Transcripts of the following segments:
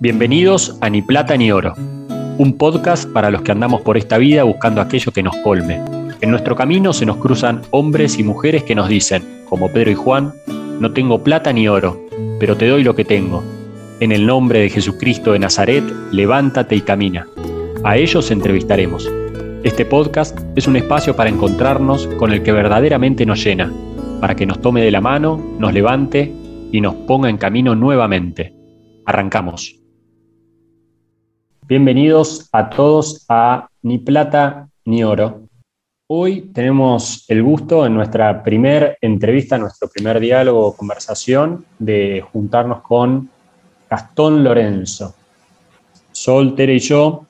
Bienvenidos a Ni Plata ni Oro, un podcast para los que andamos por esta vida buscando aquello que nos colme. En nuestro camino se nos cruzan hombres y mujeres que nos dicen, como Pedro y Juan, no tengo plata ni oro, pero te doy lo que tengo. En el nombre de Jesucristo de Nazaret, levántate y camina. A ellos entrevistaremos. Este podcast es un espacio para encontrarnos con el que verdaderamente nos llena, para que nos tome de la mano, nos levante y nos ponga en camino nuevamente. Arrancamos. Bienvenidos a todos a Ni Plata ni Oro. Hoy tenemos el gusto en nuestra primera entrevista, nuestro primer diálogo conversación, de juntarnos con Gastón Lorenzo. Sol, Tere y yo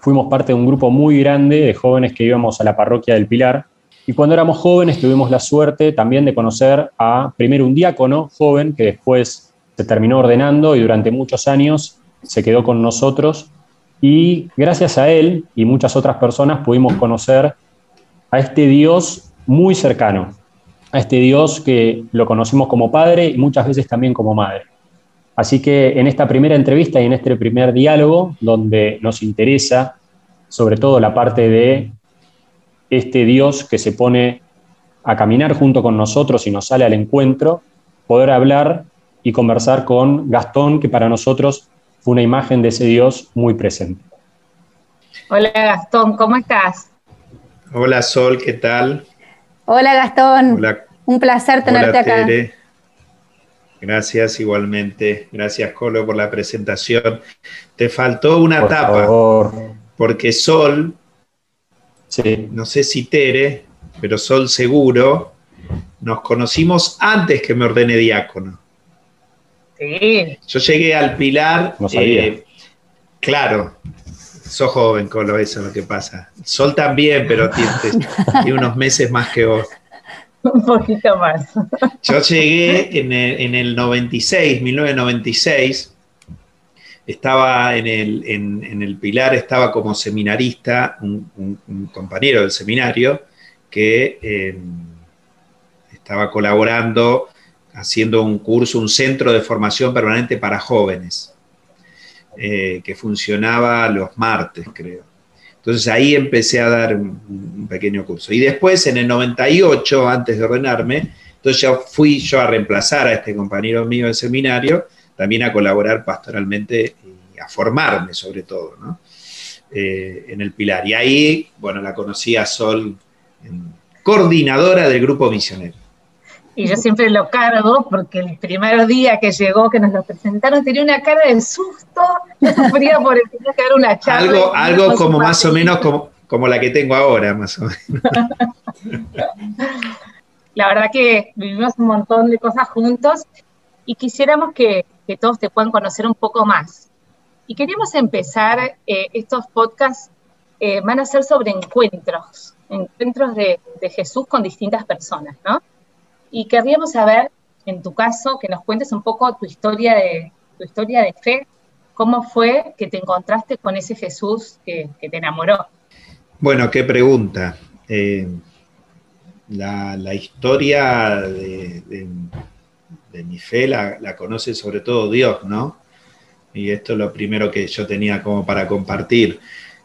fuimos parte de un grupo muy grande de jóvenes que íbamos a la parroquia del Pilar. Y cuando éramos jóvenes tuvimos la suerte también de conocer a primero un diácono joven que después se terminó ordenando y durante muchos años se quedó con nosotros. Y gracias a él y muchas otras personas pudimos conocer a este Dios muy cercano, a este Dios que lo conocimos como Padre y muchas veces también como Madre. Así que en esta primera entrevista y en este primer diálogo, donde nos interesa sobre todo la parte de este Dios que se pone a caminar junto con nosotros y nos sale al encuentro, poder hablar y conversar con Gastón, que para nosotros fue una imagen de ese Dios muy presente. Hola Gastón, ¿cómo estás? Hola Sol, ¿qué tal? Hola Gastón, un placer tenerte acá. Gracias igualmente. Gracias, Colo, por la presentación. Te faltó una tapa, porque Sol, no sé si Tere, pero Sol seguro, nos conocimos antes que me ordene diácono. Sí. Yo llegué al Pilar. Eh, claro, sos joven, Colo, eso es lo que pasa. Sol también, pero tiene unos meses más que vos. Un poquito más. Yo llegué en el, en el 96, 1996, estaba en el, en, el, Pilar, estaba como seminarista, un, compañero del seminario que em, estaba colaborando, haciendo un curso, un centro de formación permanente para jóvenes, eh, que funcionaba los martes, creo. Entonces ahí empecé a dar un, pequeño curso. Y después, en el 98, antes de ordenarme, entonces ya fui yo a reemplazar a este compañero mío de seminario, también a colaborar pastoralmente y a formarme sobre todo, ¿no? Eh, en el Pilar. Y ahí, bueno, la conocí a Sol, coordinadora del grupo misionero. Y yo siempre lo cargo porque el primer día que llegó, que nos lo presentaron, tenía una cara de susto, sufría por el que dar una charla. Algo, algo como más o menos como, como la que tengo ahora, más o menos. La verdad que vivimos un montón de cosas juntos y quisiéramos que, todos te puedan conocer un poco más. Y queríamos empezar, eh, estos podcasts eh, van a ser sobre encuentros, encuentros de, de Jesús con distintas personas, ¿no? Y querríamos saber, en tu caso, que nos cuentes un poco tu historia de, tu historia de fe, cómo fue que te encontraste con ese Jesús que, te enamoró. Bueno, qué pregunta. Eh, la, historia de, mi fe la, conoce sobre todo Dios, ¿no? Y esto es lo primero que yo tenía como para compartir,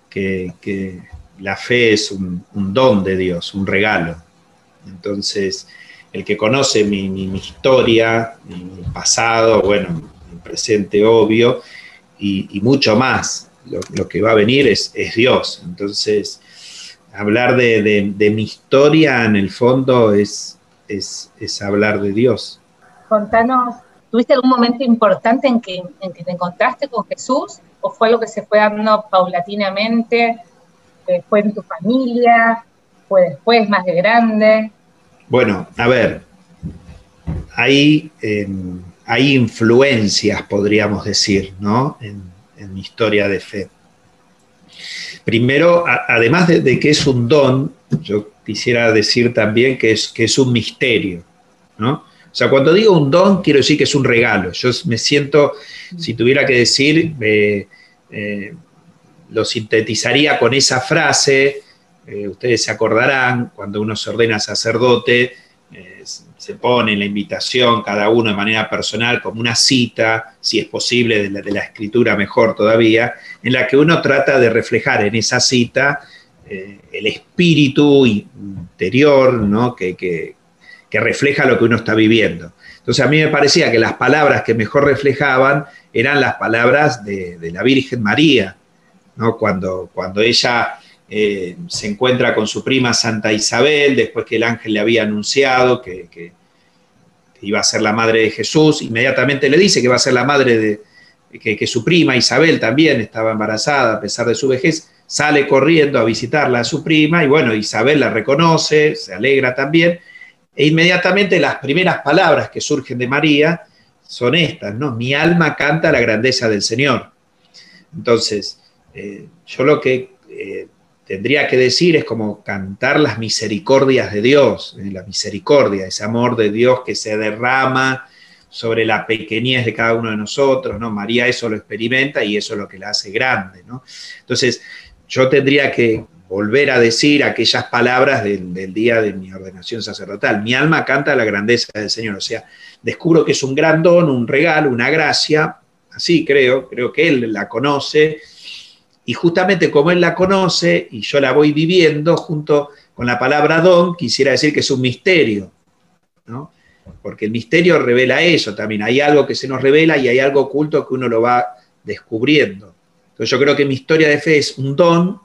que, la fe es un, don de Dios, un regalo. Entonces, el que conoce mi, historia, mi pasado, bueno, mi presente obvio, y, mucho más, lo, que va a venir es, Dios. Entonces, hablar de, mi historia en el fondo es, hablar de Dios. Contanos, ¿tuviste algún momento importante en que, en que te encontraste con Jesús? ¿O fue algo que se fue dando paulatinamente? ¿Fue en tu familia? ¿Fue después, más de grande? Bueno, a ver, hay, em, hay influencias, podríamos decir, ¿no? En, mi historia de fe. Primero, además de, que es un don, yo quisiera decir también que es, que es un misterio, ¿no? O sea, cuando digo un don, quiero decir que es un regalo. Yo me siento, si tuviera que decir, eh, eh, lo sintetizaría con esa frase, eh, ustedes se acordarán, cuando uno se ordena sacerdote, eh, se pone la invitación cada uno de manera personal como una cita, si es posible, de la, escritura mejor todavía, en la que uno trata de reflejar en esa cita eh, el espíritu interior ¿no? que, que, refleja lo que uno está viviendo. Entonces a mí me parecía que las palabras que mejor reflejaban eran las palabras de, la Virgen María, ¿no? cuando, cuando ella eh, se encuentra con su prima Santa Isabel, después que el ángel le había anunciado que, iba a ser la madre de Jesús, inmediatamente le dice que va a ser la madre de, que, su prima Isabel también estaba embarazada a pesar de su vejez, sale corriendo a visitarla a su prima y bueno, Isabel la reconoce, se alegra también, e inmediatamente las primeras palabras que surgen de María son estas, ¿no? Mi alma canta la grandeza del Señor. Entonces, eh, yo lo que eh, tendría que decir es como cantar las misericordias de Dios, eh, la misericordia, ese amor de Dios que se derrama sobre la pequeñez de cada uno de nosotros, ¿no? María eso lo experimenta y eso es lo que la hace grande, ¿no? Entonces, yo tendría que volver a decir aquellas palabras del, del, día de mi ordenación sacerdotal. Mi alma canta la grandeza del Señor, o sea, descubro que es un gran don, un regalo, una gracia, así creo, creo que Él la conoce, y justamente como él la conoce y yo la voy viviendo junto con la palabra don, quisiera decir que es un misterio, ¿no? Porque el misterio revela eso también. Hay algo que se nos revela y hay algo oculto que uno lo va descubriendo. Entonces yo creo que mi historia de fe es un don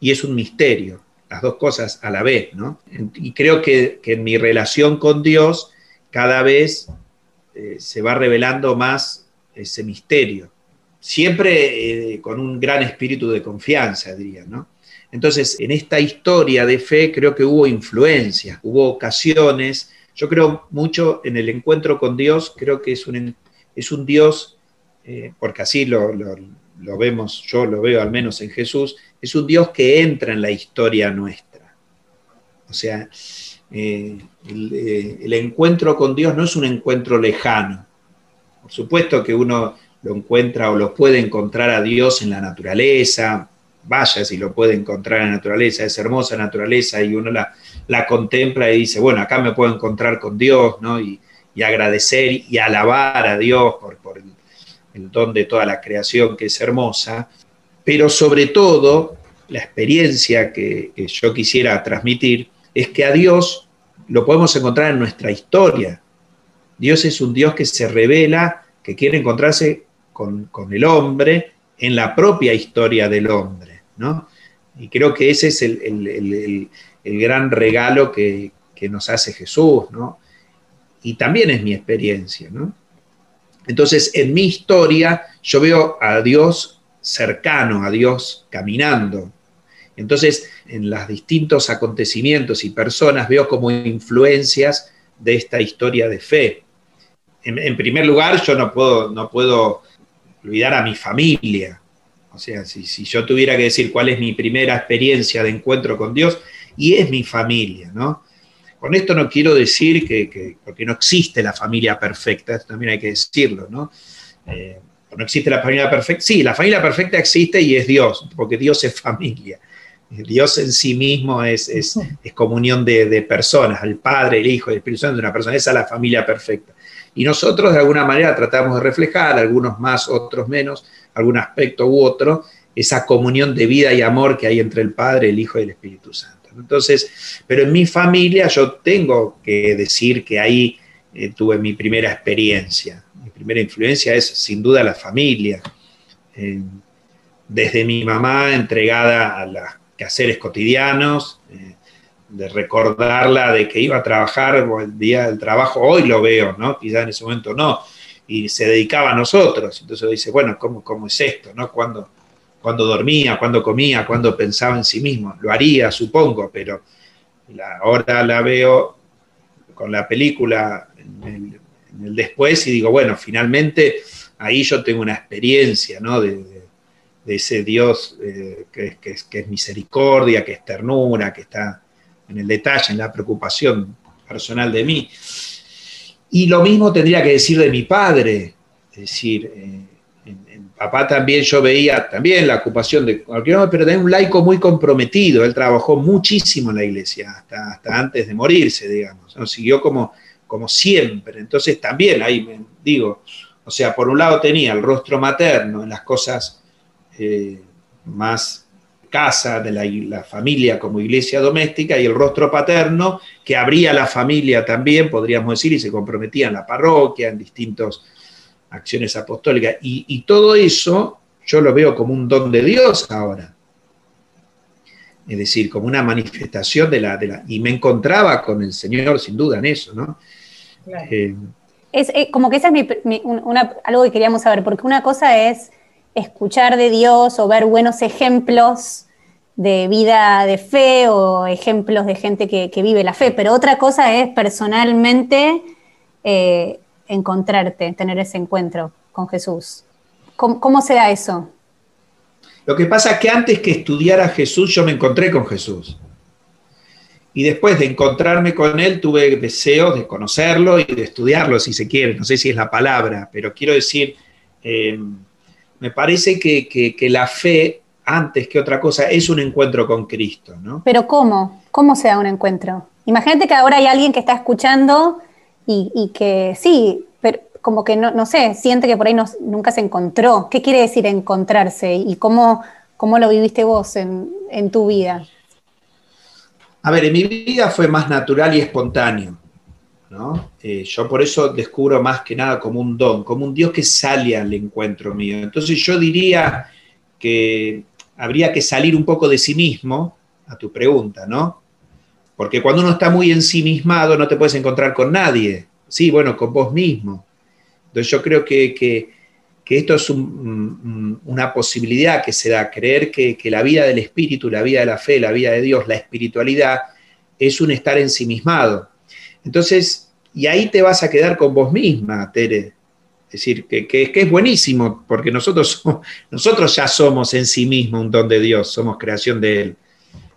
y es un misterio, las dos cosas a la vez, ¿no? Y creo que, en mi relación con Dios cada vez eh, se va revelando más ese misterio siempre eh, con un gran espíritu de confianza, diría, ¿no? Entonces, en esta historia de fe creo que hubo influencia, hubo ocasiones, yo creo mucho en el encuentro con Dios, creo que es un, es un Dios, eh, porque así lo, vemos, yo lo veo al menos en Jesús, es un Dios que entra en la historia nuestra. O sea, eh, el encuentro con Dios no es un encuentro lejano. Por supuesto que uno lo encuentra o lo puede encontrar a Dios en la naturaleza, vaya si lo puede encontrar en la naturaleza, es hermosa naturaleza y uno la, la contempla y dice, bueno, acá me puedo encontrar con Dios, ¿no? Y, agradecer y alabar a Dios por, por el, don de toda la creación que es hermosa, pero sobre todo la experiencia que yo quisiera transmitir es que a Dios lo podemos encontrar en nuestra historia. Dios es un Dios que se revela, que quiere encontrarse con, el hombre en la propia historia del hombre, ¿no? Y creo que ese es el, gran regalo que, nos hace Jesús, ¿no? Y también es mi experiencia, ¿no? Entonces, en mi historia, yo veo a Dios cercano, a Dios caminando. Entonces, en los distintos acontecimientos y personas veo como influencias de esta historia de fe. En, primer lugar, yo no puedo, no puedo olvidar a mi familia. O sea, si, yo tuviera que decir cuál es mi primera experiencia de encuentro con Dios, y es mi familia, ¿no? Con esto no quiero decir que, porque no existe la familia perfecta, esto también hay que decirlo, ¿no? Eh, no existe la familia perfecta. Sí, la familia perfecta existe y es Dios, porque Dios es familia. Dios en sí mismo es, comunión de, de, personas, el Padre, el Hijo, el Espíritu Santo de una persona. Esa es la familia perfecta. Y nosotros de alguna manera tratamos de reflejar, algunos más, otros menos, algún aspecto u otro, esa comunión de vida y amor que hay entre el Padre, el Hijo y el Espíritu Santo. Entonces, pero en mi familia yo tengo que decir que ahí eh, tuve mi primera experiencia. Mi primera influencia es sin duda la familia. Eh, desde mi mamá entregada a los quehaceres cotidianos, eh, de recordarla de que iba a trabajar el día del trabajo, hoy lo veo, ¿no? Quizá en ese momento no, y se dedicaba a nosotros. Entonces dice, bueno, ¿cómo, cómo es esto? ¿no? Cuando, cuando dormía, cuando comía, cuando pensaba en sí mismo. Lo haría, supongo, pero ahora la veo con la película en el, después y digo, bueno, finalmente ahí yo tengo una experiencia, ¿no? De, ese Dios eh, que, que es misericordia, que es ternura, que está en el detalle, en la preocupación personal de mí. Y lo mismo tendría que decir de mi padre, es decir, eh, en, papá también yo veía también la ocupación de cualquier hombre, pero de un laico muy comprometido, él trabajó muchísimo en la iglesia, hasta, hasta antes de morirse, digamos, siguió como, como siempre. Entonces también ahí digo, o sea, por un lado tenía el rostro materno en las cosas eh, más casa de la, familia como iglesia doméstica y el rostro paterno que abría la familia también, podríamos decir, y se comprometía en la parroquia, en distintas acciones apostólicas. Y, todo eso yo lo veo como un don de Dios ahora. Es decir, como una manifestación de la, de la... Y me encontraba con el Señor sin duda en eso, ¿no? Eh, es eh, como que esa es algo que queríamos saber, porque una cosa es escuchar de Dios o ver buenos ejemplos de vida de fe o ejemplos de gente que, vive la fe, pero otra cosa es personalmente eh, encontrarte, tener ese encuentro con Jesús. ¿Cómo, ¿Cómo, se da eso? Lo que pasa es que antes que estudiar a Jesús yo me encontré con Jesús. Y después de encontrarme con él tuve deseos de conocerlo y de estudiarlo, si se quiere. No sé si es la palabra, pero quiero decir, eh, me parece que, que la fe antes que otra cosa, es un encuentro con Cristo, ¿no? Pero ¿cómo? ¿Cómo se da un encuentro? Imagínate que ahora hay alguien que está escuchando y, que sí, pero como que no, no, sé, siente que por ahí nunca se encontró. ¿Qué quiere decir encontrarse y cómo, cómo lo viviste vos en, tu vida? A ver, en mi vida fue más natural y espontáneo. ¿No? Eh, yo por eso descubro más que nada como un don, como un Dios que sale al encuentro mío. Entonces yo diría que habría que salir un poco de sí mismo, a tu pregunta, ¿no? Porque cuando uno está muy ensimismado no te puedes encontrar con nadie. Sí, bueno, con vos mismo. Entonces yo creo que, esto es una posibilidad que se da, creer que, que, la vida del espíritu, la vida de la fe, la vida de Dios, la espiritualidad, es un estar ensimismado. Entonces, y ahí te vas a quedar con vos misma, Tere. Es decir, que, que, es buenísimo, porque nosotros, nosotros ya somos en sí mismos un don de Dios, somos creación de Él.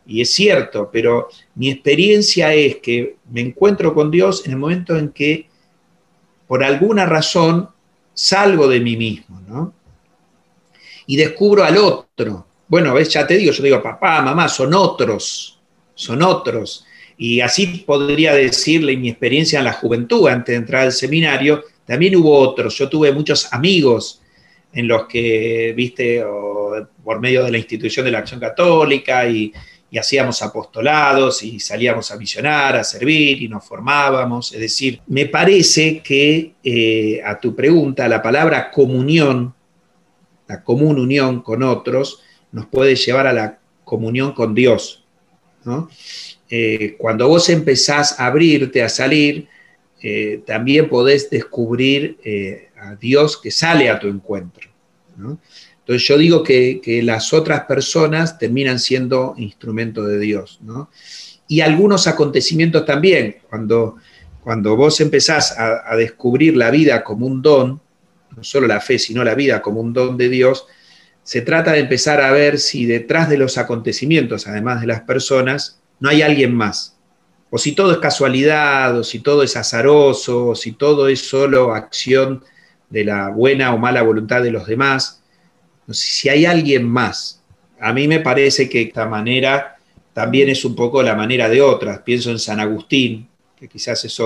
Y es cierto, pero mi experiencia es que me encuentro con Dios en el momento en que, por alguna razón, salgo de mí mismo, ¿no? Y descubro al otro. Bueno, ves, ya te digo, yo digo, papá, mamá, son otros, son otros. Y así podría decirle mi experiencia en la juventud, antes de entrar al seminario, también hubo otros, yo tuve muchos amigos en los que, viste, por medio de la institución de la Acción Católica y, hacíamos apostolados y salíamos a misionar, a servir y nos formábamos. Es decir, me parece que eh, a tu pregunta, la palabra comunión, la común unión con otros, nos puede llevar a la comunión con Dios. Eh, cuando vos empezás a abrirte, a salir, eh, también podés descubrir eh, a Dios que sale a tu encuentro. Entonces yo digo que, las otras personas terminan siendo instrumento de Dios. Y algunos acontecimientos también, cuando, cuando vos empezás a, descubrir la vida como un don, no solo la fe, sino la vida como un don de Dios, se trata de empezar a ver si detrás de los acontecimientos, además de las personas, no hay alguien más o si todo es casualidad, o si todo es azaroso, o si todo es solo acción de la buena o mala voluntad de los demás, si hay alguien más. A mí me parece que esta manera también es un poco la manera de otras. Pienso en San Agustín, que quizás es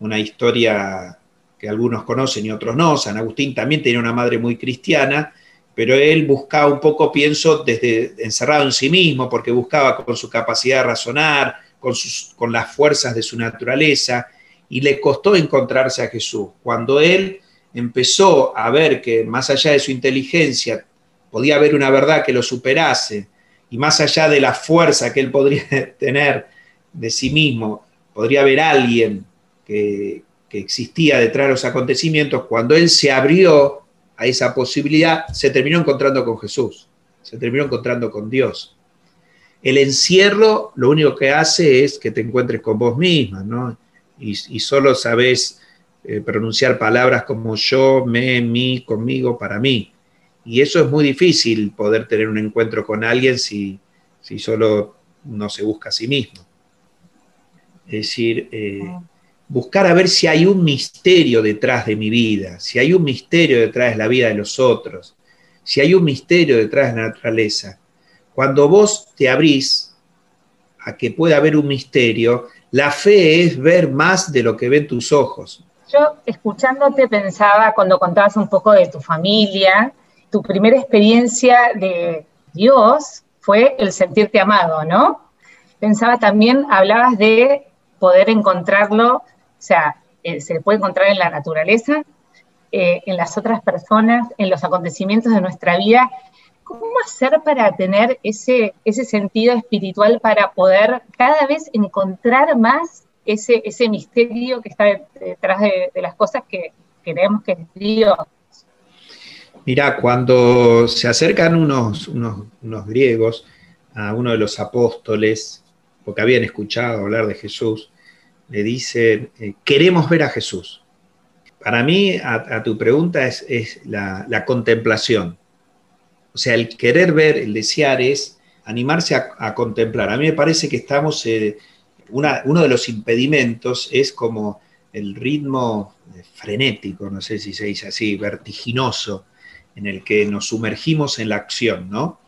una historia que algunos conocen y otros no. San Agustín también tenía una madre muy cristiana, pero él buscaba un poco, pienso, desde encerrado en sí mismo, porque buscaba con su capacidad de razonar, con, sus, con las fuerzas de su naturaleza y le costó encontrarse a Jesús. Cuando él empezó a ver que más allá de su inteligencia podía haber una verdad que lo superase y más allá de la fuerza que él podría tener de sí mismo, podría haber alguien que, que existía detrás de los acontecimientos, cuando él se abrió a esa posibilidad, se terminó encontrando con Jesús, se terminó encontrando con Dios. El encierro lo único que hace es que te encuentres con vos misma, ¿no? Y, solo sabes eh, pronunciar palabras como yo, me, mí, conmigo, para mí. Y eso es muy difícil poder tener un encuentro con alguien si, si solo no se busca a sí mismo. Es decir, eh, buscar a ver si hay un misterio detrás de mi vida, si hay un misterio detrás de la vida de los otros, si hay un misterio detrás de la naturaleza. Cuando vos te abrís a que pueda haber un misterio, La fe es ver más de lo que ven tus ojos. Yo escuchándote pensaba cuando contabas un poco de tu familia, tu primera experiencia de Dios fue el sentirte amado, ¿no? Pensaba también, hablabas de poder encontrarlo, o sea, eh, se puede encontrar en la naturaleza, eh, en las otras personas, en los acontecimientos de nuestra vida. ¿Cómo hacer para tener ese, ese sentido espiritual para poder cada vez encontrar más ese, ese misterio que está detrás de, las cosas que creemos que es Dios? Mira, cuando se acercan unos, unos, griegos a uno de los apóstoles, porque habían escuchado hablar de Jesús, le dicen, eh, queremos ver a Jesús. Para mí, a, tu pregunta, es, la, contemplación. O sea, el querer ver, el desear es animarse a, contemplar. A mí me parece que estamos, eh, uno de los impedimentos es como el ritmo frenético, no sé si se dice así, vertiginoso, en el que nos sumergimos en la acción, ¿no?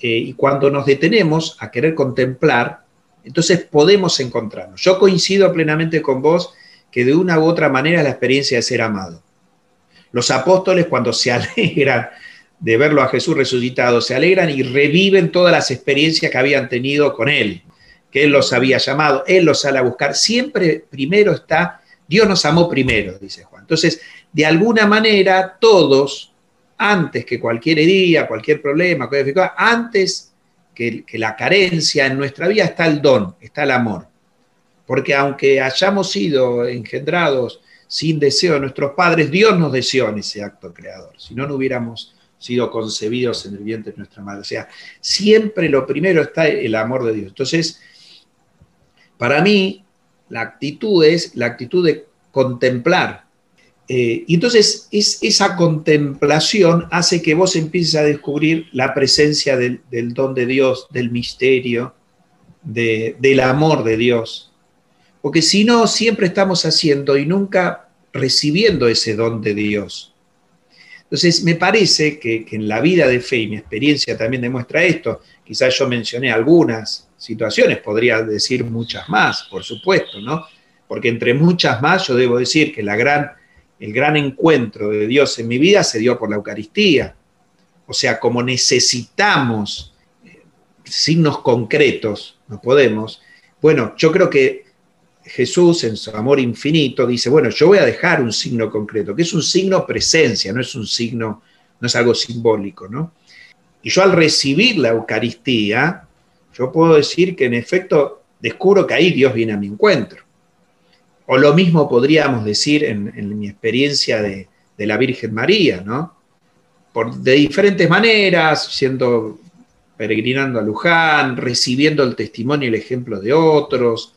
Eh, y cuando nos detenemos a querer contemplar, entonces podemos encontrarnos. Yo coincido plenamente con vos que de una u otra manera es la experiencia de ser amado. Los apóstoles cuando se alegran de verlo a Jesús resucitado, se alegran y reviven todas las experiencias que habían tenido con Él, que Él los había llamado, Él los sale a buscar. Siempre primero está, Dios nos amó primero, dice Juan. Entonces, de alguna manera, todos, antes que cualquier herida, cualquier problema, antes que, la carencia en nuestra vida está el don, está el amor. Porque aunque hayamos sido engendrados sin deseo de nuestros padres, Dios nos deseó en ese acto creador. Si no, no hubiéramos sido concebidos en el vientre de nuestra madre. O sea, siempre lo primero está el amor de Dios. Entonces, para mí, la actitud es la actitud de contemplar. Eh, y entonces es, esa contemplación hace que vos empieces a descubrir la presencia del, don de Dios, del misterio, del amor de Dios. Porque si no, siempre estamos haciendo y nunca recibiendo ese don de Dios. Entonces, me parece que, en la vida de fe, y mi experiencia también demuestra esto, quizás yo mencioné algunas situaciones, podría decir muchas más, por supuesto, ¿no? Porque entre muchas más yo debo decir que la gran, el gran encuentro de Dios en mi vida se dio por la Eucaristía. O sea, como necesitamos eh, signos concretos, no podemos. Bueno, yo creo que Jesús en su amor infinito dice, bueno, yo voy a dejar un signo concreto, que es un signo presencia, no es un signo, no es algo simbólico, ¿no? Y yo al recibir la Eucaristía, yo puedo decir que en efecto descubro que ahí Dios viene a mi encuentro. O lo mismo podríamos decir en, mi experiencia de, la Virgen María, ¿no? Por, de diferentes maneras, siendo peregrinando a Luján, recibiendo el testimonio y el ejemplo de otros,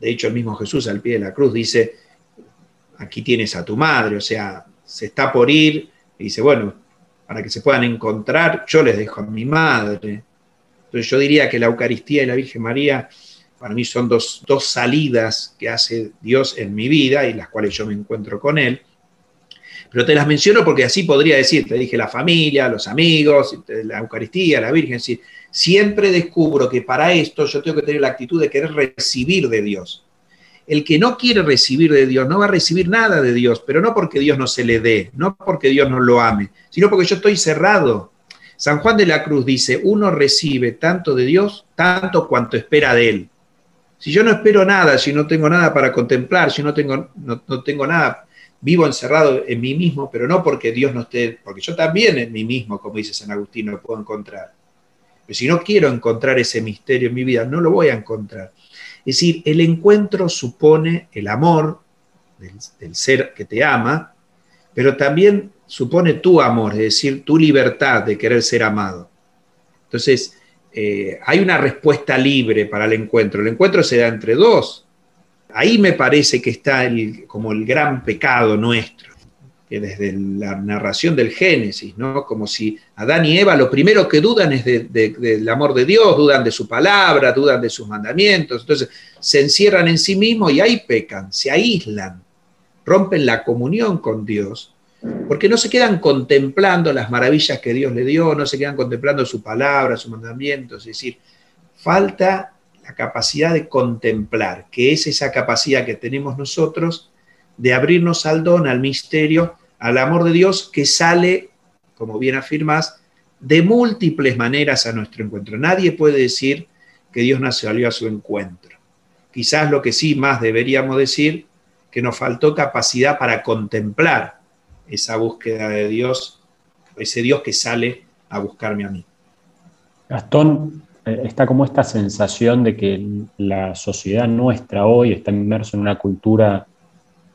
de hecho, el mismo Jesús al pie de la cruz dice, aquí tienes a tu madre, o sea, se está por ir y dice, bueno, para que se puedan encontrar, yo les dejo a mi madre. Entonces yo diría que la Eucaristía y la Virgen María para mí son dos, dos salidas que hace Dios en mi vida y las cuales yo me encuentro con Él. Pero te las menciono porque así podría decir, te dije la familia, los amigos, la Eucaristía, la Virgen, siempre descubro que para esto yo tengo que tener la actitud de querer recibir de Dios. El que no quiere recibir de Dios no va a recibir nada de Dios, pero no porque Dios no se le dé, no porque Dios no lo ame, sino porque yo estoy cerrado. San Juan de la Cruz dice, uno recibe tanto de Dios, tanto cuanto espera de Él. Si yo no espero nada, si no tengo nada para contemplar, si no tengo, no, no tengo nada vivo encerrado en mí mismo, pero no porque Dios no esté, porque yo también en mí mismo, como dice San Agustín, lo puedo encontrar. Pero si no quiero encontrar ese misterio en mi vida, no lo voy a encontrar. Es decir, el encuentro supone el amor del, ser que te ama, pero también supone tu amor, es decir, tu libertad de querer ser amado. Entonces, eh, hay una respuesta libre para el encuentro. El encuentro se da entre dos, Ahí me parece que está el, como el gran pecado nuestro, que desde la narración del Génesis, ¿no? Como si Adán y Eva lo primero que dudan es del amor de Dios, dudan de su palabra, dudan de sus mandamientos, entonces se encierran en sí mismos y ahí pecan, se aíslan, rompen la comunión con Dios, porque no se quedan contemplando las maravillas que Dios le dio, no se quedan contemplando su palabra, sus mandamientos, es decir, falta la capacidad de contemplar, que es esa capacidad que tenemos nosotros de abrirnos al don, al misterio, al amor de Dios que sale, como bien afirmas, de múltiples maneras a nuestro encuentro. Nadie puede decir que Dios no salió a su encuentro. Quizás lo que sí más deberíamos decir, que nos faltó capacidad para contemplar esa búsqueda de Dios, ese Dios que sale a buscarme a mí. Gastón, eh, está como esta sensación de que la sociedad nuestra hoy está inmersa en una cultura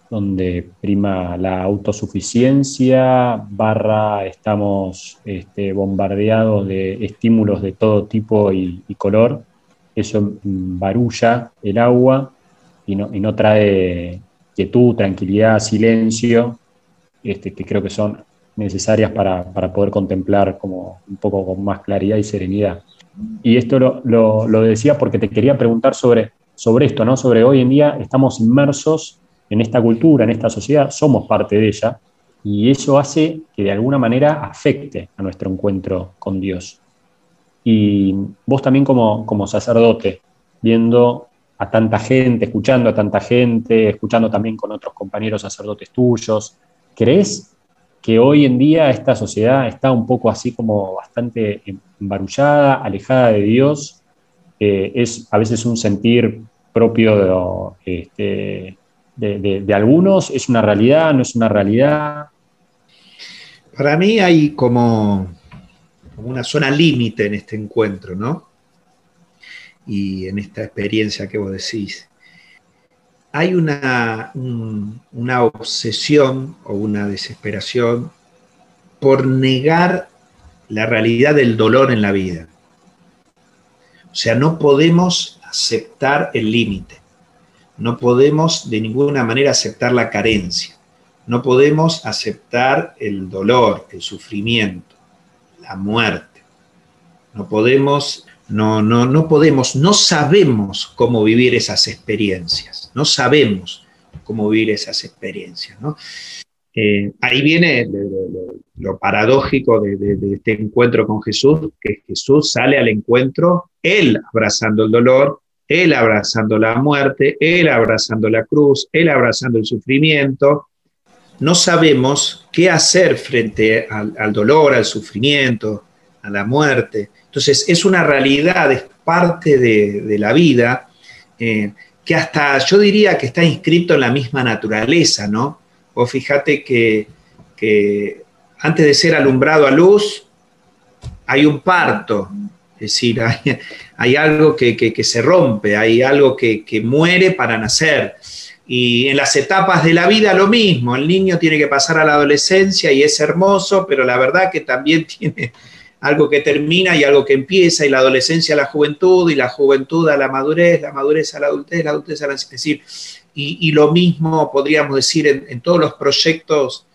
donde prima la autosuficiencia, barra estamos este, bombardeados de estímulos de todo tipo y, color. Eso barulla el agua y no, y no, trae quietud, tranquilidad, silencio, este, que creo que son necesarias para, poder contemplar como un poco con más claridad y serenidad. Y esto lo, decía porque te quería preguntar sobre, sobre esto, ¿no? Sobre hoy en día estamos inmersos en esta cultura, en esta sociedad, somos parte de ella, y eso hace que de alguna manera afecte a nuestro encuentro con Dios. Y vos también como, como sacerdote, viendo a tanta gente, escuchando a tanta gente, escuchando también con otros compañeros sacerdotes tuyos, ¿crees que hoy en día esta sociedad está un poco así como bastante embarullada, alejada de Dios? Eh, es a veces un sentir propio este, de, algunos? ¿Es una realidad? ¿No es una realidad? Para mí hay como, una zona límite en este encuentro, ¿no? Y en esta experiencia que vos decís. Hay una, una obsesión o una desesperación por negar la realidad del dolor en la vida. O sea, no podemos aceptar el límite. No podemos de ninguna manera aceptar la carencia. No podemos aceptar el dolor, el sufrimiento, la muerte. No podemos, no, no, no podemos, no sabemos cómo vivir esas experiencias. No sabemos cómo vivir esas experiencias. Eh, ahí viene lo, paradójico de, de, este encuentro con Jesús, que Jesús sale al encuentro, él abrazando el dolor, él abrazando la muerte, Él abrazando la cruz, Él abrazando el sufrimiento. No sabemos qué hacer frente al, dolor, al sufrimiento, a la muerte. Entonces es una realidad, es parte de, la vida, eh, que hasta yo diría que está inscrito en la misma naturaleza, ¿no? O fíjate que, que antes de ser alumbrado a luz, hay un parto, es decir, hay, algo que, se rompe, hay algo que, muere para nacer. Y en las etapas de la vida lo mismo, el niño tiene que pasar a la adolescencia y es hermoso, pero la verdad que también tiene algo que termina y algo que empieza, y la adolescencia a la juventud, y la juventud a la madurez, la madurez a la adultez, la adultez a la... Es decir, y, lo mismo podríamos decir en, todos los proyectos,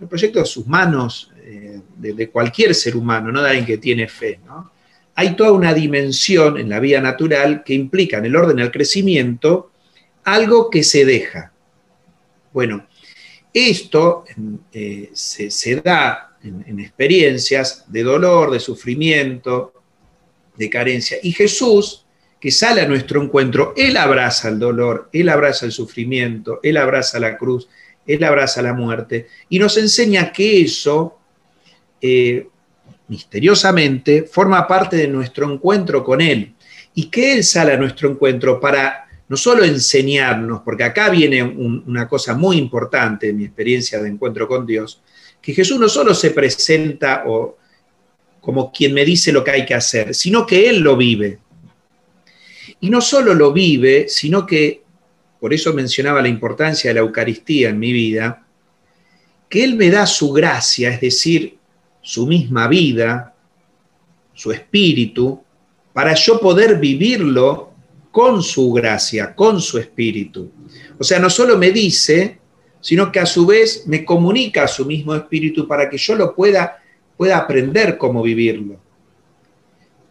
los proyectos humanos eh, de, de, cualquier ser humano, no de alguien que tiene fe, ¿no? hay toda una dimensión en la vida natural que implica en el orden del crecimiento algo que se deja. Bueno, esto eh, se, da en, en experiencias de dolor, de sufrimiento, de carencia. Y Jesús, que sale a nuestro encuentro, Él abraza el dolor, Él abraza el sufrimiento, Él abraza la cruz, Él abraza la muerte, y nos enseña que eso eh, misteriosamente, forma parte de nuestro encuentro con Él. Y que Él sale a nuestro encuentro para no solo enseñarnos, porque acá viene una cosa muy importante en mi experiencia de encuentro con Dios, que Jesús no solo se presenta o, como quien me dice lo que hay que hacer, sino que Él lo vive. Y no solo lo vive, sino que, por eso mencionaba la importancia de la Eucaristía en mi vida, que Él me da su gracia, es decir, su misma vida, su espíritu, para yo poder vivirlo con su gracia, con su espíritu. O sea, no solo me dice, sino que a su vez me comunica su mismo espíritu para que yo lo pueda, pueda aprender cómo vivirlo.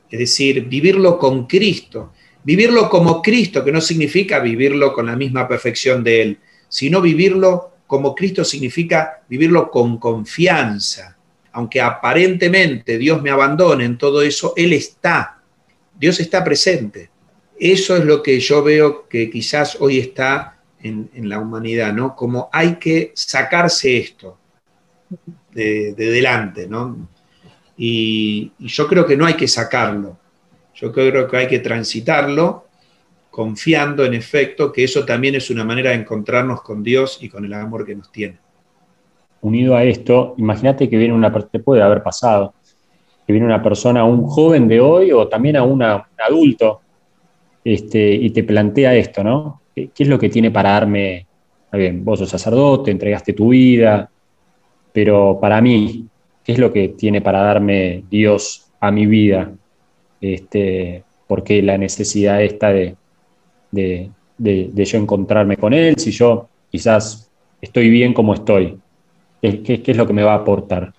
Es decir, vivirlo con Cristo. Vivirlo como Cristo, que no significa vivirlo con la misma perfección de Él, sino vivirlo como Cristo significa vivirlo con confianza, aunque aparentemente Dios me abandone en todo eso, Él está. Dios está presente. eso es lo que yo veo que quizás hoy está en, la humanidad, ¿no? Como hay que sacarse esto de, delante, ¿no? Y, yo creo que no hay que sacarlo, yo creo que hay que transitarlo confiando en efecto que eso también es una manera de encontrarnos con Dios y con el amor que nos tiene. Unido a esto, imagínate que viene una, te puede haber pasado, que viene una persona, un joven de hoy o también a un adulto, este, y te plantea esto, ¿no? ¿Qué, es lo que tiene para darme? Bien, vos sos sacerdote, entregaste tu vida, pero para mí, ¿qué es lo que tiene para darme Dios a mi vida? Este, porque la necesidad esta de, de, yo encontrarme con Él, si yo quizás estoy bien como estoy, ¿qué, qué es lo que me va a aportar?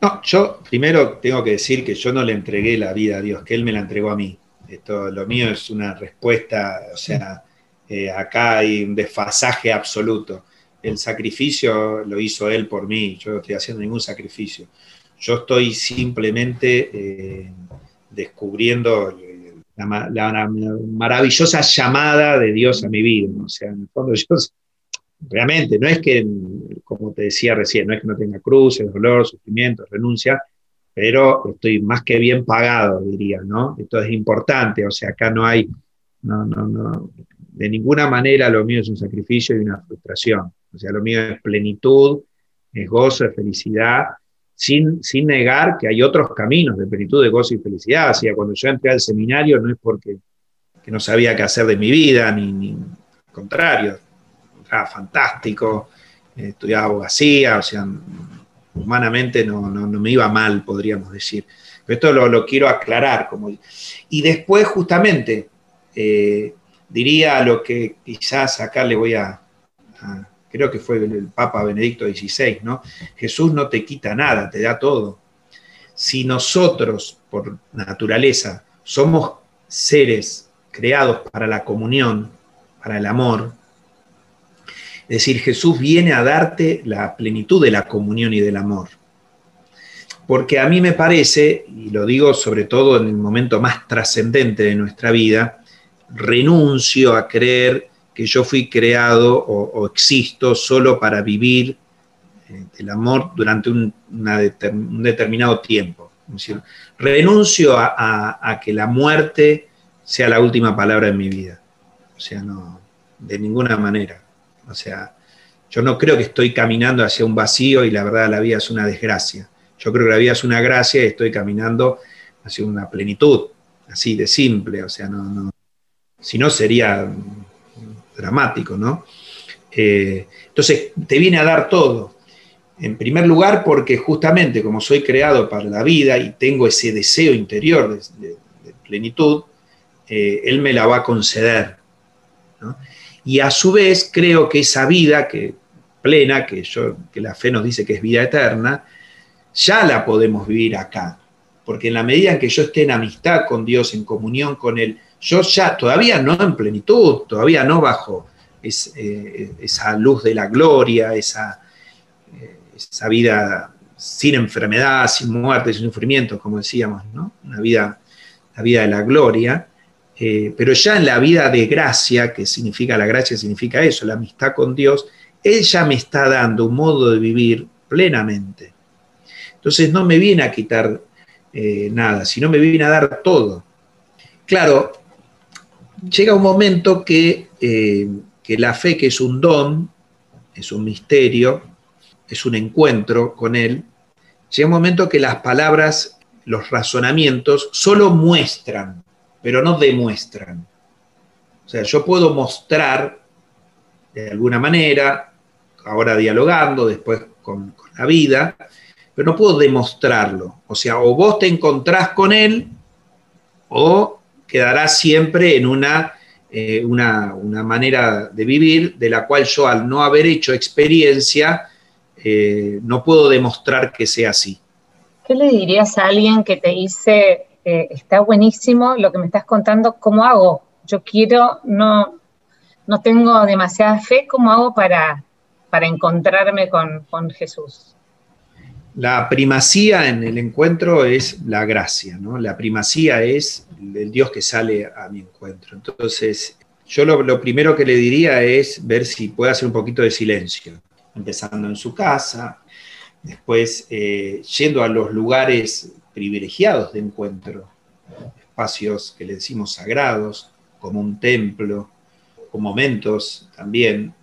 No, yo primero tengo que decir que yo no le entregué la vida a Dios, que Él me la entregó a mí. Esto, lo mío es una respuesta, o sea, eh, acá hay un desfasaje absoluto. El sacrificio lo hizo Él por mí, yo no estoy haciendo ningún sacrificio. Yo estoy simplemente eh, descubriendo la, maravillosa llamada de Dios a mi vida. O sea, en el fondo yo realmente no es que, como te decía recién, no es que no tenga cruces, dolor, sufrimiento, renuncia, pero estoy más que bien pagado, diría, ¿no? Esto es importante, o sea, acá no hay, no, no, no, de ninguna manera lo mío es un sacrificio y una frustración. O sea, lo mío es plenitud, es gozo, es felicidad, sin, sin negar que hay otros caminos de plenitud, de gozo y felicidad. O sea, cuando yo entré al seminario no es porque que no sabía qué hacer de mi vida, ni, al contrario, era fantástico, estudiaba abogacía, o sea, humanamente no, me iba mal, podríamos decir. Pero esto lo, quiero aclarar. Como, y después, justamente, eh, diría lo que quizás acá le voy a, creo que fue el Papa Benedicto XVI, ¿no? Jesús no te quita nada, te da todo. Si nosotros, por naturaleza, somos seres creados para la comunión, para el amor, es decir, Jesús viene a darte la plenitud de la comunión y del amor. Porque a mí me parece, y lo digo sobre todo en el momento más trascendente de nuestra vida, renuncio a creer que yo fui creado o, existo solo para vivir eh, el amor durante un, determinado tiempo. renuncio a, que la muerte sea la última palabra en mi vida. O sea, no, de ninguna manera. O sea, yo no creo que estoy caminando hacia un vacío y la verdad la vida es una desgracia. Yo creo que la vida es una gracia y estoy caminando hacia una plenitud, así de simple. O sea, no, no si no sería dramático, ¿no? Eh, entonces, te viene a dar todo. En primer lugar, porque justamente como soy creado para la vida y tengo ese deseo interior de, plenitud, eh, Él me la va a conceder. ¿no? Y a su vez creo que esa vida que, plena, que, yo, que la fe nos dice que es vida eterna, ya la podemos vivir acá. Porque en la medida en que yo esté en amistad con Dios, en comunión con Él, yo ya todavía no en plenitud, todavía no bajo eh, esa luz de la gloria, esa, eh, esa, vida sin enfermedad, sin muerte, sin sufrimiento, como decíamos, ¿no? Una vida, la vida de la gloria. Eh, pero ya en la vida de gracia, que significa la gracia, significa eso, la amistad con Dios, Él ya me está dando un modo de vivir plenamente. Entonces no me viene a quitar nada, sino me viene a dar todo. Claro, llega un momento que, eh, que la fe, que es un don, es un misterio, es un encuentro con Él, llega un momento que las palabras, los razonamientos, solo muestran pero no demuestran. O sea, yo puedo mostrar de alguna manera, ahora dialogando, después con, la vida, pero no puedo demostrarlo. O sea, o vos te encontrás con él o quedarás siempre en una, eh, una, manera de vivir de la cual yo al no haber hecho experiencia eh, no puedo demostrar que sea así. ¿Qué le dirías a alguien que te dice, está buenísimo lo que me estás contando, ¿cómo hago? Yo quiero, no, no tengo demasiada fe, ¿cómo hago para, para encontrarme con, Jesús? La primacía en el encuentro es la gracia, ¿no? La primacía es el Dios que sale a mi encuentro. Entonces, yo lo, primero que le diría es ver si puede hacer un poquito de silencio, empezando en su casa, después eh, yendo a los lugares privilegiados de encuentro, espacios que le decimos sagrados, como un templo, o momentos también,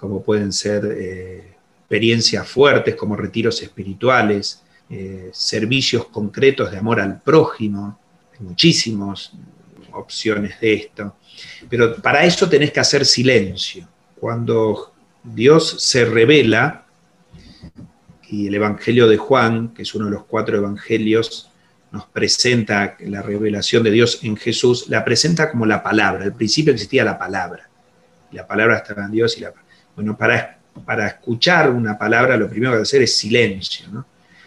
como pueden ser eh, experiencias fuertes como retiros espirituales, eh, servicios concretos de amor al prójimo, hay muchísimas opciones de esto, pero para eso tenés que hacer silencio. Cuando Dios se revela, y el Evangelio de Juan, que es uno de los cuatro evangelios, nos presenta la revelación de Dios en Jesús, la presenta como la palabra. Al principio existía la palabra. La palabra estaba en Dios y la Bueno, para para escuchar una palabra lo primero que que hacer es silencio.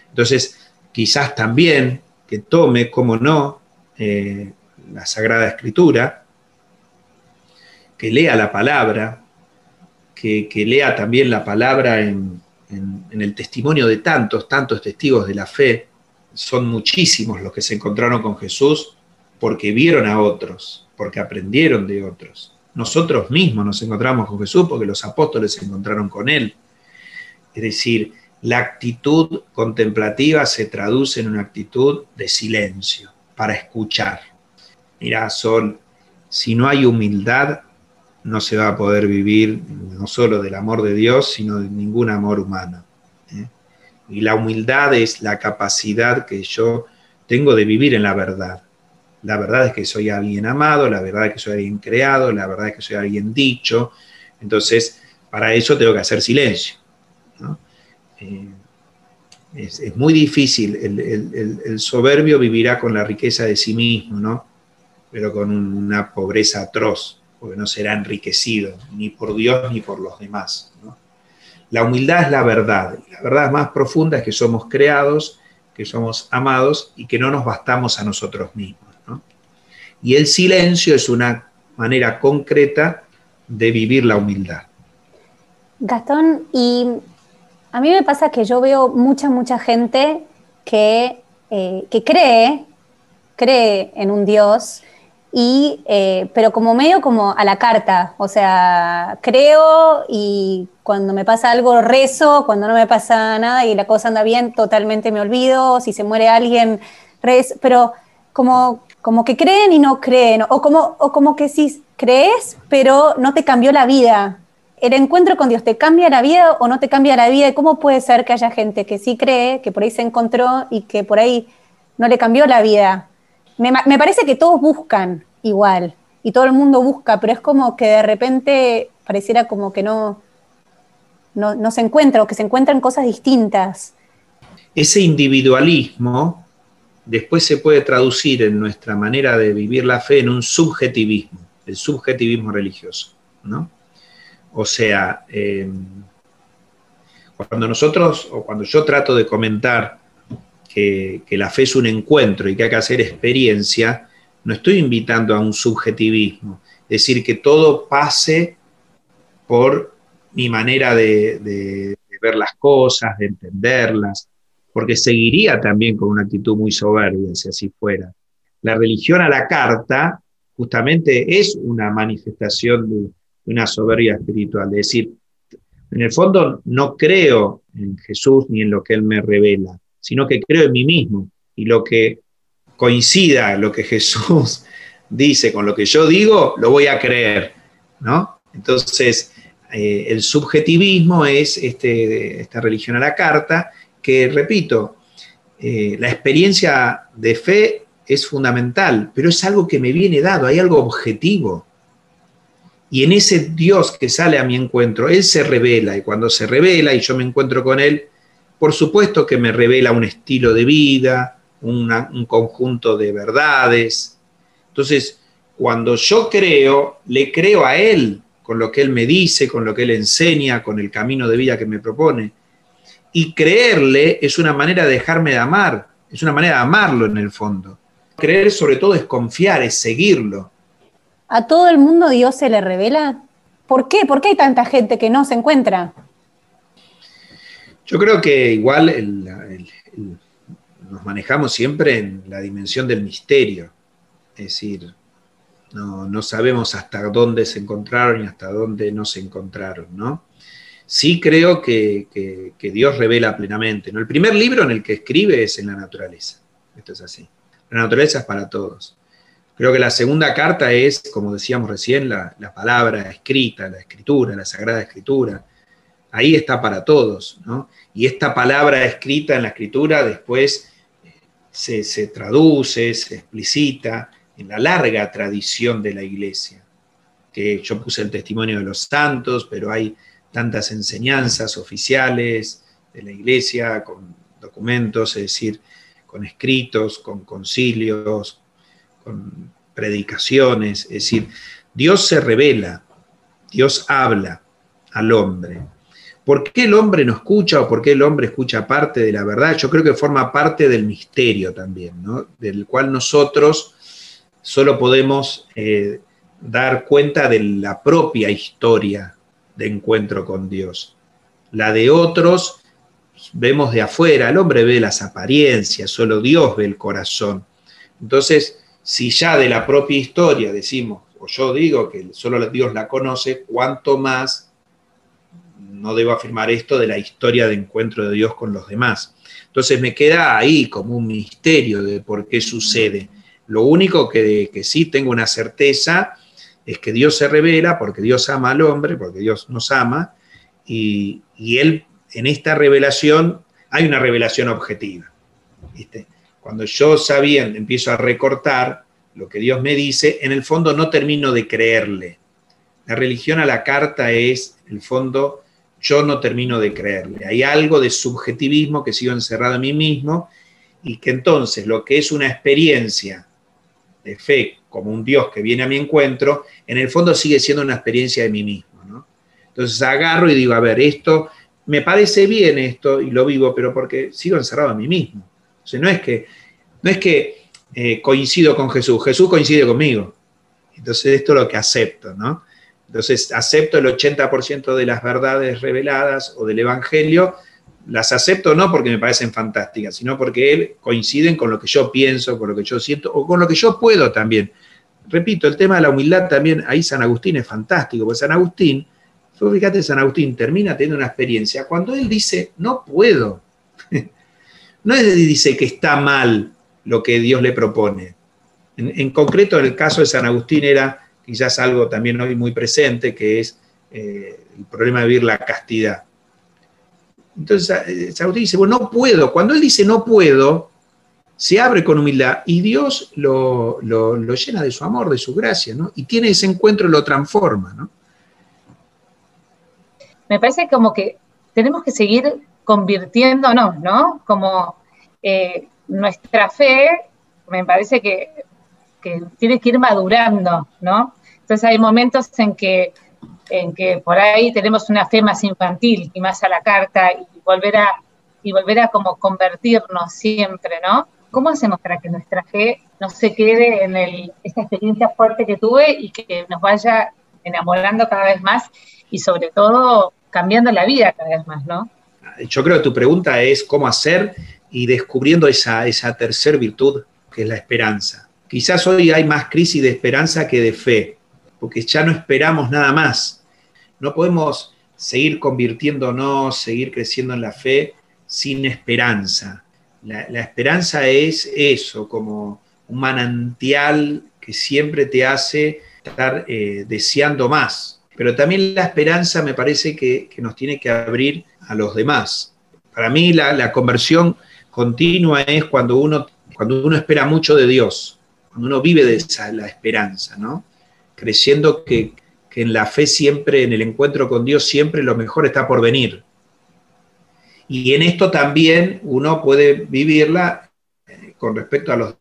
Entonces, quizás también que tome, como no, eh, la Sagrada Escritura, que lea la palabra, que, lea también la palabra en, en, el testimonio de tantos, tantos testigos de la fe. Son muchísimos los que se encontraron con Jesús porque vieron a otros, porque aprendieron de otros. Nosotros mismos nos encontramos con Jesús porque los apóstoles se encontraron con Él. Es decir, la actitud contemplativa se traduce en una actitud de silencio, para escuchar. Mira, Sol, si no hay humildad, no se va a poder vivir no solo del amor de Dios, sino de ningún amor humano. ¿eh? Y la humildad es la capacidad que yo tengo de vivir en la verdad. La verdad es que soy alguien amado, la verdad es que soy alguien creado, la verdad es que soy alguien dicho. Entonces, para eso tengo que hacer silencio. Eh, es, muy difícil. El, soberbio vivirá con la riqueza de sí mismo, ¿no? pero con una pobreza atroz, porque no será enriquecido ni por Dios ni por los demás. La humildad es la verdad. La verdad más profunda es que somos creados, que somos amados y que no nos bastamos a nosotros mismos. Y el silencio es una manera concreta de vivir la humildad. Gastón, y a mí me pasa que yo veo mucha, mucha gente que, eh, que cree, cree en un Dios, y, eh, pero como medio como a la carta, o sea, creo y cuando me pasa algo rezo, cuando no me pasa nada y la cosa anda bien, totalmente me olvido, si se muere alguien, rezo, pero como como que creen y no creen, o como, o como que sí crees, pero no te cambió la vida. ¿El encuentro con Dios te cambia la vida o no te cambia la vida? ¿Cómo puede ser que haya gente que sí cree, que por ahí se encontró y que por ahí no le cambió la vida? Me, me parece que todos buscan igual y todo el mundo busca, pero es como que de repente pareciera como que no, no, no se encuentra o que se encuentran cosas distintas. Ese individualismo después se puede traducir en nuestra manera de vivir la fe en un subjetivismo, el subjetivismo religioso. ¿no? O sea, em, cuando nosotros, o cuando yo trato de comentar que, la fe es un encuentro y que hay que hacer experiencia, no estoy invitando a un subjetivismo, es decir, que todo pase por mi manera de ver las cosas, de entenderlas, porque seguiría también con una actitud muy soberbia si así fuera. La religión a la carta justamente es una manifestación de una soberbia espiritual, es decir, en el fondo no creo en Jesús ni en lo que Él me revela, sino que creo en mí mismo y lo que coincida lo que Jesús dice con lo que yo digo, lo voy a creer, ¿no? Entonces, eh, el subjetivismo es este, esta religión a la carta que, repito, eh, la experiencia de fe es fundamental, pero es algo que me viene dado, hay algo objetivo. Y en ese Dios que sale a mi encuentro, Él se revela, y cuando se revela y yo me encuentro con Él, por supuesto que me revela un estilo de vida, un conjunto de verdades. Entonces, cuando yo creo, le creo a Él con lo que Él me dice, con lo que Él enseña, con el camino de vida que me propone. Y creerle es una manera de dejarme de amar, es una manera de amarlo en el fondo. Creer sobre todo es confiar, es seguirlo. ¿A todo el mundo Dios se le revela? ¿Por qué? ¿Por qué hay tanta gente que no se encuentra? Yo creo que igual nos manejamos siempre en la dimensión del misterio, es decir, no, sabemos hasta dónde se encontraron y hasta dónde no se encontraron, ¿no? Sí creo que, Dios revela plenamente. ¿no? El primer libro en el que escribe es en la naturaleza. Esto es así. La naturaleza es para todos. Creo que la segunda carta es, como decíamos recién, la, palabra escrita, la escritura, la sagrada escritura. Ahí está para todos, ¿no? Y esta palabra escrita en la escritura después eh, se, se traduce, se explicita, en la larga tradición de la iglesia, que yo puse el testimonio de los santos, pero hay tantas enseñanzas oficiales de la iglesia con documentos, es decir, con escritos, con concilios, con predicaciones, es decir, Dios se revela, Dios habla al hombre. ¿Por qué el hombre no escucha o por qué el hombre escucha parte de la verdad? Yo creo que forma parte del misterio también, ¿no? del cual nosotros solo podemos eh, dar cuenta de la propia historia de encuentro con Dios. La de otros vemos de afuera, el hombre ve las apariencias, solo Dios ve el corazón. Entonces, si ya de la propia historia decimos, o yo digo que solo Dios la conoce, cuánto más no debo afirmar esto de la historia de encuentro de Dios con los demás. Entonces me queda ahí como un misterio de por qué sucede. Lo único que, sí tengo una certeza es que Dios se revela porque Dios ama al hombre, porque Dios nos ama, y, Él en esta revelación hay una revelación objetiva. Cuando yo sabiendo empiezo a recortar lo que Dios me dice, en el fondo no termino de creerle. La religión a la carta es, en el fondo, yo no termino de creerle. Hay algo de subjetivismo que sigo encerrado en mí mismo y que entonces lo que es una experiencia de fe como un Dios que viene a mi encuentro, en el fondo sigue siendo una experiencia de mí mismo. Entonces agarro y digo, a ver, esto me parece bien esto y lo vivo, pero porque sigo encerrado en mí mismo. O sea, no es que, no es que eh, coincido con Jesús, Jesús coincide conmigo. Entonces esto es lo que acepto, ¿no? Entonces acepto el 80% de las verdades reveladas o del Evangelio las acepto no porque me parecen fantásticas, sino porque él coinciden con lo que yo pienso, con lo que yo siento o con lo que yo puedo también. Repito, el tema de la humildad también, ahí San Agustín es fantástico, porque San Agustín, fíjate, San Agustín termina teniendo una experiencia cuando él dice, no puedo. no es dice que está mal lo que Dios le propone. En, concreto, en el caso de San Agustín era quizás algo también hoy muy presente, que es eh, el problema de vivir la castidad entonces Agustín dice, bueno, no puedo. Cuando él dice no puedo, se abre con humildad y Dios lo, llena de su amor, de su gracia, ¿no? Y tiene ese encuentro y lo transforma, ¿no? Me parece como que tenemos que seguir convirtiéndonos, ¿no? Como eh, nuestra fe, me parece que, que tiene que ir madurando, ¿no? Entonces hay momentos en que en que por ahí tenemos una fe más infantil y más a la carta y volver a, y volver a como convertirnos siempre, ¿no? ¿Cómo hacemos para que nuestra fe no se quede en el, esta experiencia fuerte que tuve y que nos vaya enamorando cada vez más y sobre todo cambiando la vida cada vez más, ¿no? Yo creo que tu pregunta es cómo hacer y descubriendo esa, esa tercer virtud que es la esperanza. Quizás hoy hay más crisis de esperanza que de fe, porque ya no esperamos nada más no podemos seguir convirtiéndonos, seguir creciendo en la fe sin esperanza. La, esperanza es eso, como un manantial que siempre te hace estar eh, deseando más. Pero también la esperanza me parece que, nos tiene que abrir a los demás. Para mí la, conversión continua es cuando uno, cuando uno espera mucho de Dios, cuando uno vive de esa, la esperanza, ¿no? Creciendo que, que en la fe siempre, en el encuentro con Dios, siempre lo mejor está por venir. Y en esto también uno puede vivirla eh, con respecto a los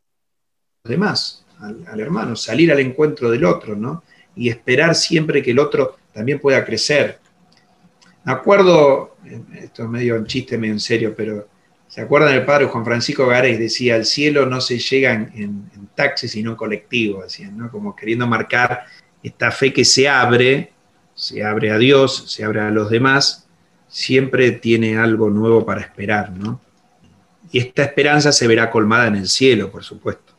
demás, al, hermano, salir al encuentro del otro, ¿no? Y esperar siempre que el otro también pueda crecer. Me acuerdo, eh, esto es medio un chiste, medio en serio, pero ¿se acuerdan del padre Juan Francisco Gares? Decía, al cielo no se llega en, en taxi, sino en colectivo, decían, ¿no? Como queriendo marcar esta fe que se abre, se abre a Dios, se abre a los demás, siempre tiene algo nuevo para esperar, ¿no? Y esta esperanza se verá colmada en el cielo, por supuesto.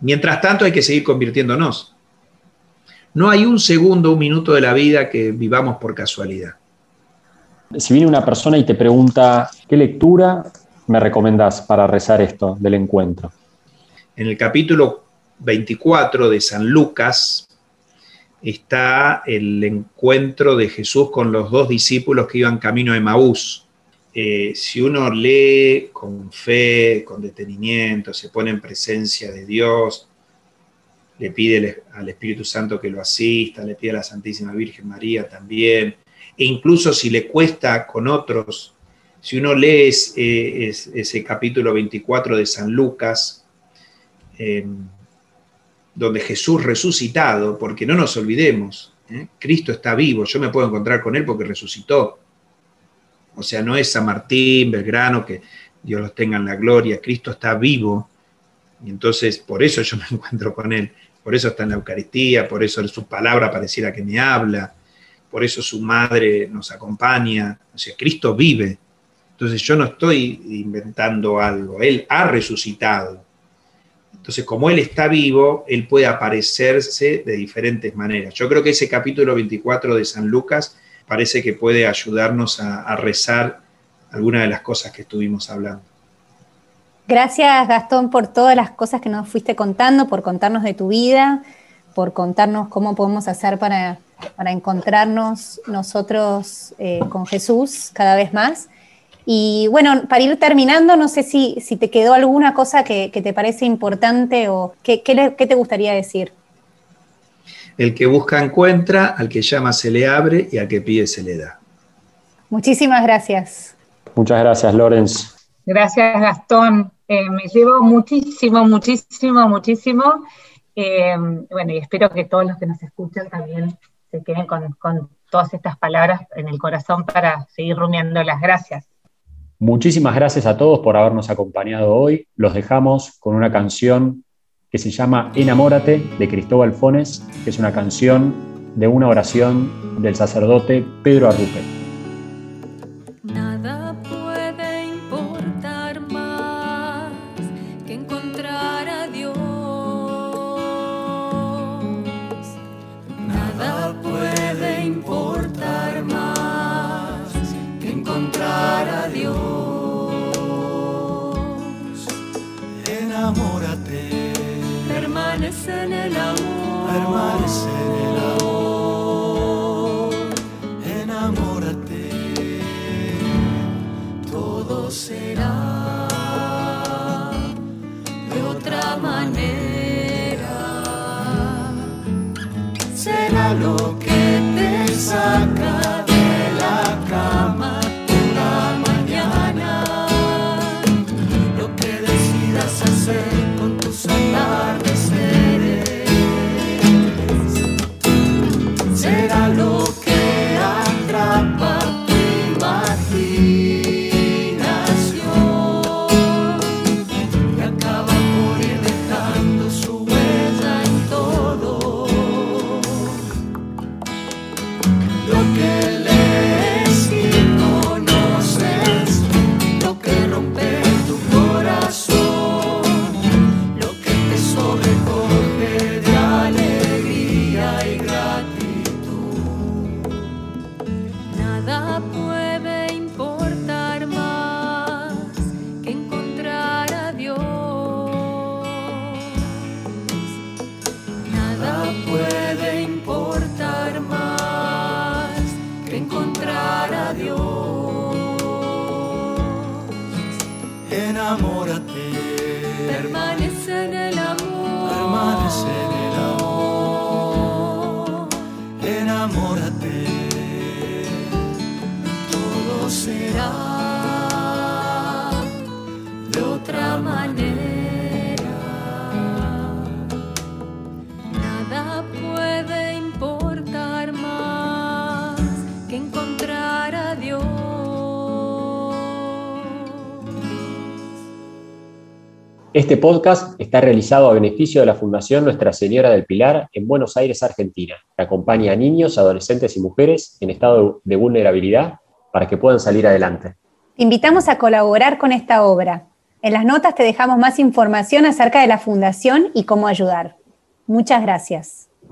Mientras tanto hay que seguir convirtiéndonos. No hay un segundo, un minuto de la vida que vivamos por casualidad. Si viene una persona y te pregunta, ¿qué lectura me recomendás para rezar esto del encuentro? En el capítulo 24 de San Lucas está el encuentro de Jesús con los dos discípulos que iban camino a Emaús. Eh, si uno lee con fe, con detenimiento, se pone en presencia de Dios, le pide al Espíritu Santo que lo asista, le pide a la Santísima Virgen María también, e incluso si le cuesta con otros, si uno lee ese capítulo 24 de San Lucas, em, donde Jesús resucitado, porque no nos olvidemos, ¿eh? Cristo está vivo, yo me puedo encontrar con Él porque resucitó. O sea, no es San Martín, Belgrano, que Dios los tenga en la gloria, Cristo está vivo, y entonces por eso yo me encuentro con Él, por eso está en la Eucaristía, por eso su palabra pareciera que me habla, por eso su madre nos acompaña, o sea, Cristo vive. Entonces yo no estoy inventando algo, Él ha resucitado. Entonces, como Él está vivo, Él puede aparecerse de diferentes maneras. Yo creo que ese capítulo 24 de San Lucas parece que puede ayudarnos a, rezar algunas de las cosas que estuvimos hablando. Gracias Gastón por todas las cosas que nos fuiste contando, por contarnos de tu vida, por contarnos cómo podemos hacer para, encontrarnos nosotros eh, con Jesús cada vez más. Y bueno, para ir terminando, no sé si, si te quedó alguna cosa que, te parece importante o qué, te gustaría decir. El que busca encuentra, al que llama se le abre y al que pide se le da. Muchísimas gracias. Muchas gracias, Lorenz. Gracias, Gastón. Eh, me llevo muchísimo, muchísimo, muchísimo. Eh, bueno, y espero que todos los que nos escuchan también se queden con, con todas estas palabras en el corazón para seguir rumiándolas. Gracias. Muchísimas gracias a todos por habernos acompañado hoy. Los dejamos con una canción que se llama Enamórate de Cristóbal Fones, que es una canción de una oración del sacerdote Pedro Arrupe. En el Este podcast está realizado a beneficio de la Fundación Nuestra Señora del Pilar en Buenos Aires, Argentina, que acompaña a niños, adolescentes y mujeres en estado de vulnerabilidad para que puedan salir adelante. Te invitamos a colaborar con esta obra. En las notas te dejamos más información acerca de la fundación y cómo ayudar. Muchas gracias.